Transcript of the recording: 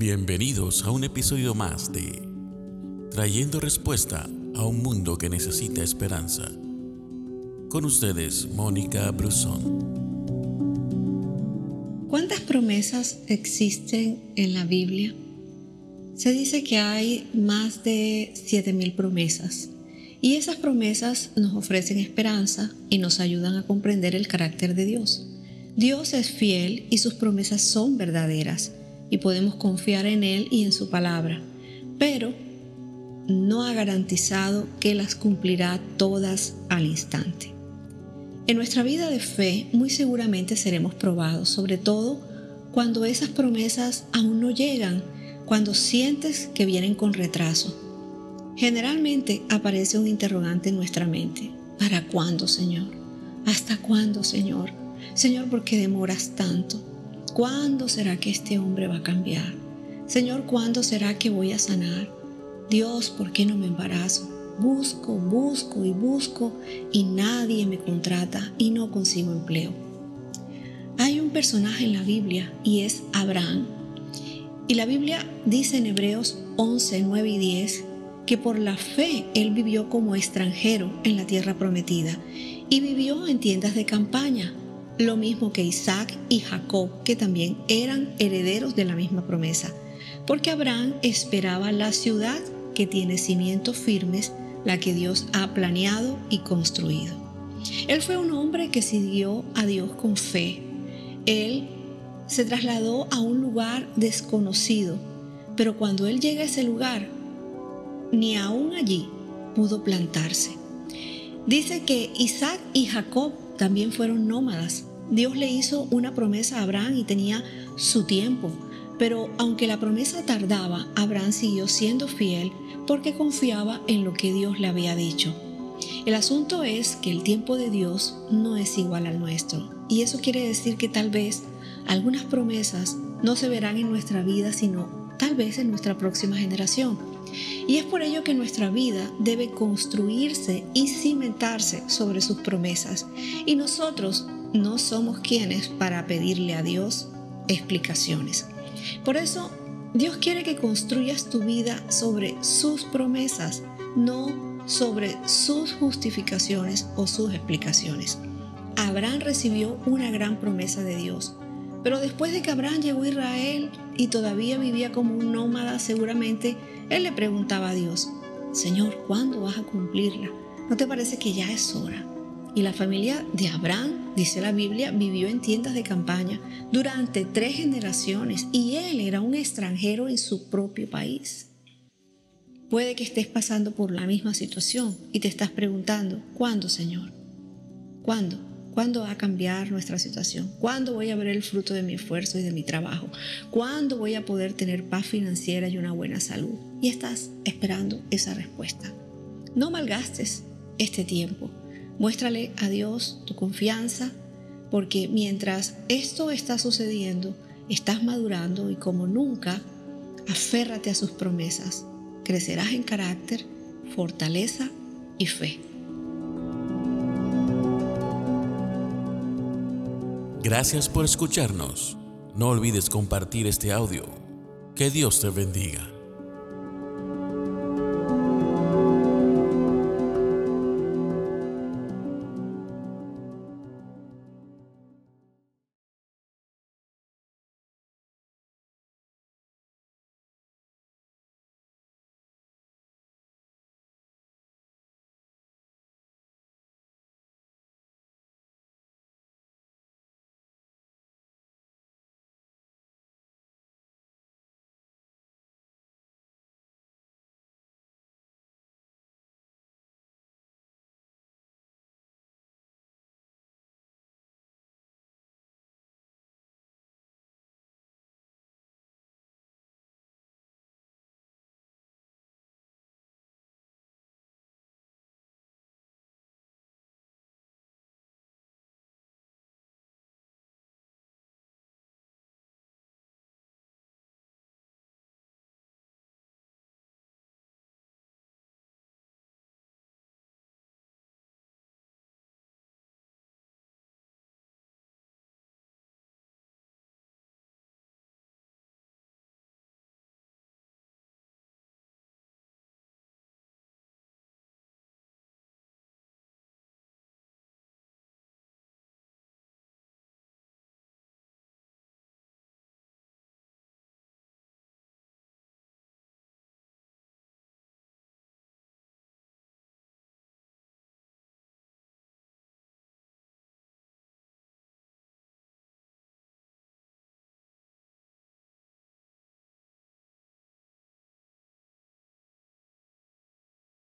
Bienvenidos a un episodio más de Trayendo Respuesta a un Mundo que Necesita Esperanza. Con ustedes, Mónica Brusón. ¿Cuántas promesas existen en la Biblia? Se dice que hay más de 7.000 promesas. Y esas promesas nos ofrecen esperanza y nos ayudan a comprender el carácter de Dios. Dios es fiel y sus promesas son verdaderas y podemos confiar en Él y en su palabra, pero no ha garantizado que las cumplirá todas al instante. En nuestra vida de fe muy seguramente seremos probados, sobre todo cuando esas promesas aún no llegan, cuando sientes que vienen con retraso. Generalmente aparece un interrogante en nuestra mente. ¿Para cuándo, Señor? ¿Hasta cuándo, Señor? Señor, ¿por qué demoras tanto? ¿Cuándo será que este hombre va a cambiar? Señor, ¿cuándo será que voy a sanar? Dios, ¿por qué no me embarazo? Busco, busco y busco y nadie me contrata y no consigo empleo. Hay un personaje en la Biblia y es Abraham. Y la Biblia dice en Hebreos 11, 9 y 10 que por la fe él vivió como extranjero en la tierra prometida y vivió en tiendas de campaña lo mismo que Isaac y Jacob, que también eran herederos de la misma promesa, porque Abraham esperaba la ciudad que tiene cimientos firmes, la que Dios ha planeado y construido. Él fue un hombre que siguió a Dios con fe. Él se trasladó a un lugar desconocido, pero cuando él llega a ese lugar, ni aún allí pudo plantarse. Dice que Isaac y Jacob también fueron nómadas, Dios le hizo una promesa a Abraham y tenía su tiempo, pero aunque la promesa tardaba, Abraham siguió siendo fiel porque confiaba en lo que Dios le había dicho. El asunto es que el tiempo de Dios no es igual al nuestro, y eso quiere decir que tal vez algunas promesas no se verán en nuestra vida, sino tal vez en nuestra próxima generación. Y es por ello que nuestra vida debe construirse y cimentarse sobre sus promesas. Y nosotros no somos quienes para pedirle a Dios explicaciones. Por eso, Dios quiere que construyas tu vida sobre sus promesas, no sobre sus justificaciones o sus explicaciones. Abraham recibió una gran promesa de Dios, pero después de que Abraham llegó a Israel y todavía vivía como un nómada, seguramente él le preguntaba a Dios, Señor, ¿cuándo vas a cumplirla? ¿No te parece que ya es hora? Y la familia de Abraham, dice la Biblia, vivió en tiendas de campaña durante tres generaciones y él era un extranjero en su propio país. Puede que estés pasando por la misma situación y te estás preguntando, ¿cuándo, Señor? ¿Cuándo? ¿Cuándo va a cambiar nuestra situación? ¿Cuándo voy a ver el fruto de mi esfuerzo y de mi trabajo? ¿Cuándo voy a poder tener paz financiera y una buena salud? Y estás esperando esa respuesta. No malgastes este tiempo. Muéstrale a Dios tu confianza, porque mientras esto está sucediendo, estás madurando y como nunca, aférrate a sus promesas. Crecerás en carácter, fortaleza y fe. Gracias por escucharnos. No olvides compartir este audio. Que Dios te bendiga.